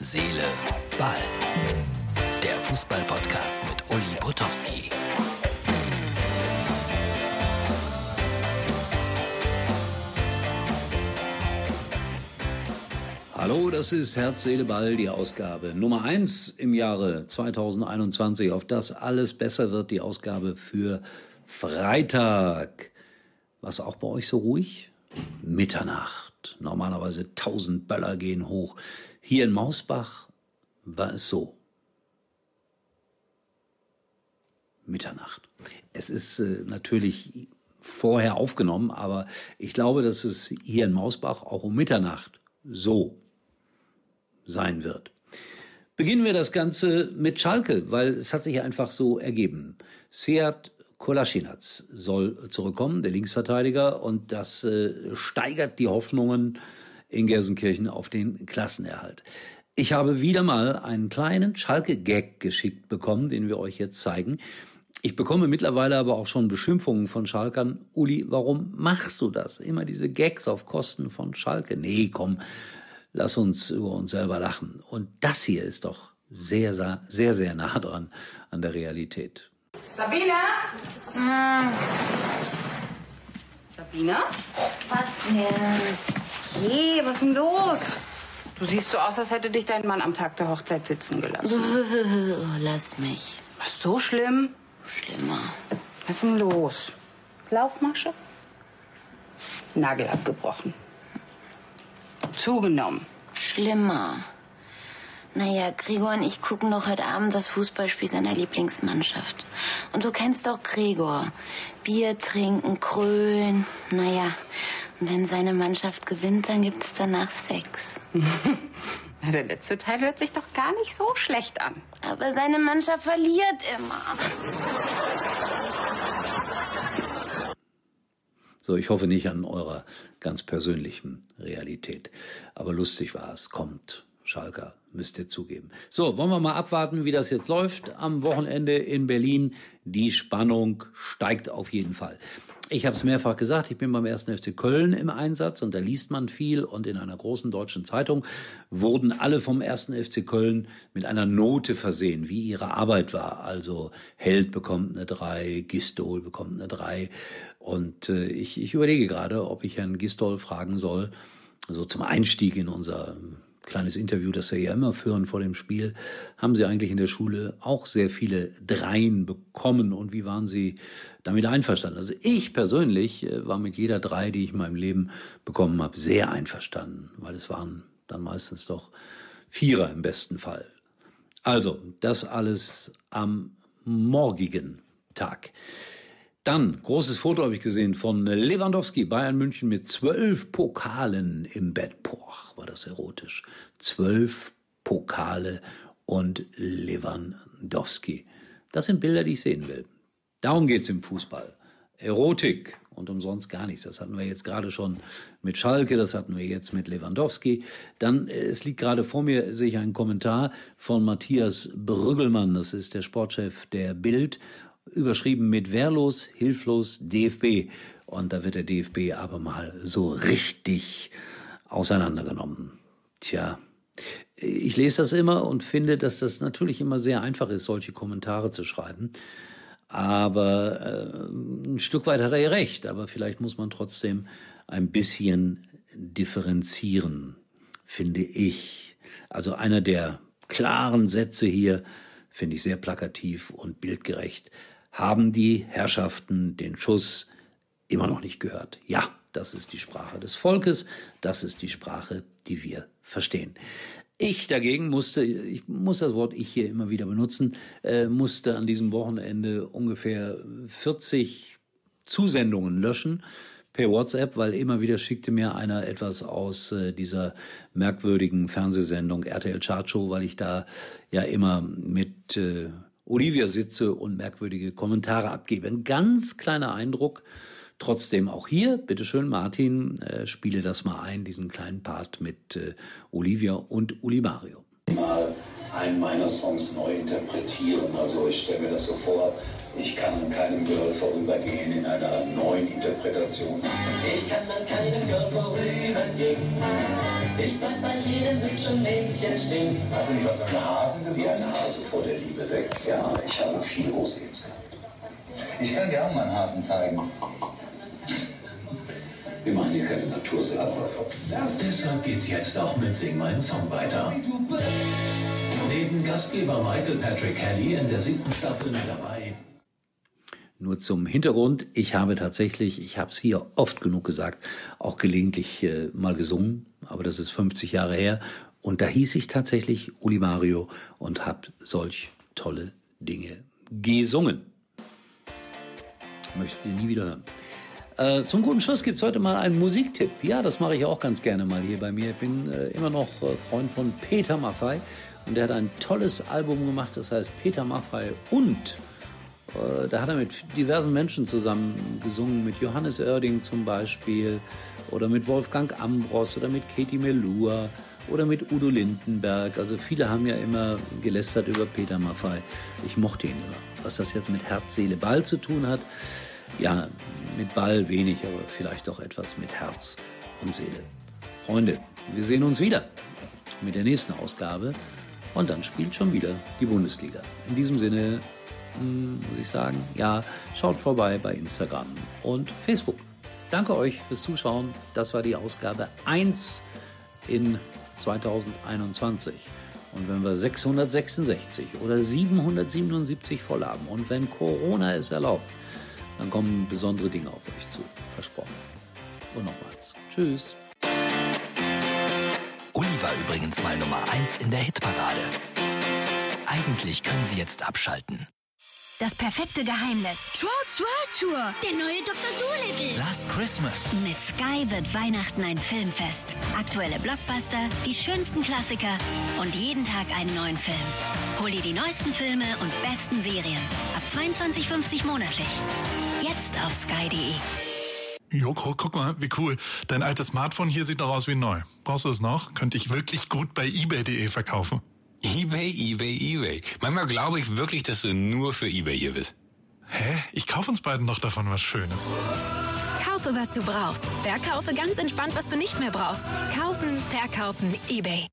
Seele, Ball. Der Fußball-Podcast mit Uli Potowski. Hallo, das ist Herz, Seele, Ball, die Ausgabe Nummer eins im Jahre 2021. Auf das alles besser wird, die Ausgabe für Freitag. Was auch bei euch so ruhig? Mitternacht. Normalerweise tausend Böller gehen hoch. Hier in Mausbach war es so. Mitternacht. Es ist äh, natürlich vorher aufgenommen, aber ich glaube, dass es hier in Mausbach auch um Mitternacht so sein wird. Beginnen wir das Ganze mit Schalke, weil es hat sich einfach so ergeben. Seat Kolasinac soll zurückkommen, der Linksverteidiger, und das äh, steigert die Hoffnungen in Gelsenkirchen auf den Klassenerhalt. Ich habe wieder mal einen kleinen Schalke-Gag geschickt bekommen, den wir euch jetzt zeigen. Ich bekomme mittlerweile aber auch schon Beschimpfungen von Schalkern. Uli, warum machst du das? Immer diese Gags auf Kosten von Schalke. Nee, komm, lass uns über uns selber lachen. Und das hier ist doch sehr, sehr, sehr, sehr nah dran an der Realität. Sabine? Hm. Sabine? Was denn? Je, was ist denn los? Du siehst so aus, als hätte dich dein Mann am Tag der Hochzeit sitzen gelassen. Lass mich. Was, so schlimm? Schlimmer. Was ist denn los? Laufmasche? Nagel abgebrochen. Zugenommen. Schlimmer. Naja, Gregor und ich gucken doch heute Abend das Fußballspiel seiner Lieblingsmannschaft. Und du kennst doch Gregor. Bier trinken, krölen. Naja, und wenn seine Mannschaft gewinnt, dann gibt es danach Sex. Na, der letzte Teil hört sich doch gar nicht so schlecht an. Aber seine Mannschaft verliert immer. So, ich hoffe nicht an eurer ganz persönlichen Realität. Aber lustig war es. Kommt, Schalker, müsst ihr zugeben. So, wollen wir mal abwarten, wie das jetzt läuft am Wochenende in Berlin. Die Spannung steigt auf jeden Fall. Ich habe es mehrfach gesagt, ich bin beim 1. FC Köln im Einsatz und da liest man viel und in einer großen deutschen Zeitung wurden alle vom 1. FC Köln mit einer Note versehen, wie ihre Arbeit war. Also Held bekommt eine 3, Gistol bekommt eine 3 und äh, ich, ich überlege gerade, ob ich Herrn Gistol fragen soll, so zum Einstieg in unser kleines Interview, das wir ja immer führen vor dem Spiel, haben Sie eigentlich in der Schule auch sehr viele Dreien bekommen und wie waren Sie damit einverstanden? Also ich persönlich äh, war mit jeder Drei, die ich in meinem Leben bekommen habe, sehr einverstanden, weil es waren dann meistens doch Vierer im besten Fall. Also, das alles am morgigen Tag. Dann, großes Foto habe ich gesehen von Lewandowski, Bayern München mit zwölf Pokalen im Bett. Boah, war das erotisch. Zwölf Pokale und Lewandowski. Das sind Bilder, die ich sehen will. Darum geht's im Fußball. Erotik und umsonst gar nichts. Das hatten wir jetzt gerade schon mit Schalke, das hatten wir jetzt mit Lewandowski. Dann, äh, es liegt gerade vor mir, sehe ich einen Kommentar von Matthias Brüggelmann, das ist der Sportchef der Bild überschrieben mit Wehrlos, Hilflos, DFB. Und da wird der DFB aber mal so richtig auseinandergenommen. Tja, ich lese das immer und finde, dass das natürlich immer sehr einfach ist, solche Kommentare zu schreiben. Aber äh, ein Stück weit hat er ja recht, aber vielleicht muss man trotzdem ein bisschen differenzieren, finde ich. Also einer der klaren Sätze hier finde ich sehr plakativ und bildgerecht haben die Herrschaften den Schuss immer noch nicht gehört. Ja, das ist die Sprache des Volkes, das ist die Sprache, die wir verstehen. Ich dagegen musste, ich muss das Wort ich hier immer wieder benutzen, äh, musste an diesem Wochenende ungefähr 40 Zusendungen löschen per WhatsApp, weil immer wieder schickte mir einer etwas aus äh, dieser merkwürdigen Fernsehsendung RTL Chart Show, weil ich da ja immer mit äh, Olivia sitze und merkwürdige Kommentare abgebe. Ein ganz kleiner Eindruck. Trotzdem auch hier, bitteschön, Martin, äh, spiele das mal ein, diesen kleinen Part mit äh, Olivia und Uli Mario. Einen meiner Songs neu interpretieren. Also ich stelle mir das so vor, ich kann an keinem Girl vorübergehen in einer neuen Interpretation. Ich kann an keinem Girl vorübergehen. Ich bleib bei jedem hübschen Mädchen stehen. Hast du nicht was für eine Hase gesehen? Wie ein Hase vor der Liebe weg. Ja, ich habe viel große Hits gehabt. Ich kann dir auch mal einen Hasen zeigen. Wir machen hier keine Natursache. Deshalb geht's jetzt auch mit Sing meinen Song weiter. Gastgeber Michael Patrick Kelly in der siebten Staffel mit dabei. Nur zum Hintergrund, ich habe tatsächlich, ich habe es hier oft genug gesagt, auch gelegentlich äh, mal gesungen, aber das ist 50 Jahre her. Und da hieß ich tatsächlich Uli Mario und habe solch tolle Dinge gesungen. Möchtet ihr nie wieder hören. Äh, zum guten Schluss gibt es heute mal einen Musiktipp. Ja, das mache ich auch ganz gerne mal hier bei mir. Ich bin äh, immer noch äh, Freund von Peter Maffei und der hat ein tolles Album gemacht, das heißt Peter Maffei und äh, da hat er mit diversen Menschen zusammen gesungen, mit Johannes Oerding zum Beispiel oder mit Wolfgang Ambros oder mit Katie Melua oder mit Udo Lindenberg. Also viele haben ja immer gelästert über Peter Maffei. Ich mochte ihn immer. Was das jetzt mit Herz, Seele, Ball zu tun hat, ja, mit Ball wenig, aber vielleicht auch etwas mit Herz und Seele. Freunde, wir sehen uns wieder mit der nächsten Ausgabe und dann spielt schon wieder die Bundesliga. In diesem Sinne hm, muss ich sagen, ja, schaut vorbei bei Instagram und Facebook. Danke euch fürs Zuschauen. Das war die Ausgabe 1 in 2021. Und wenn wir 666 oder 777 voll haben und wenn Corona es erlaubt, dann kommen besondere Dinge auf euch zu. Versprochen. Und nochmals. Tschüss. War übrigens mal Nummer 1 in der Hitparade. Eigentlich können Sie jetzt abschalten. Das perfekte Geheimnis. Trolls World Tour. Der neue Dr. Dolittle. Last Christmas. Mit Sky wird Weihnachten ein Filmfest. Aktuelle Blockbuster, die schönsten Klassiker und jeden Tag einen neuen Film. Hol dir die neuesten Filme und besten Serien. Ab 22,50 monatlich. Jetzt auf sky.de. Joko, guck mal, wie cool. Dein altes Smartphone hier sieht noch aus wie neu. Brauchst du es noch? Könnte ich wirklich gut bei eBay.de verkaufen. eBay, eBay, eBay. Manchmal glaube ich wirklich, dass du nur für eBay hier bist. Hä? Ich kaufe uns beiden noch davon was Schönes. Kaufe, was du brauchst. Verkaufe ganz entspannt, was du nicht mehr brauchst. Kaufen, verkaufen, eBay.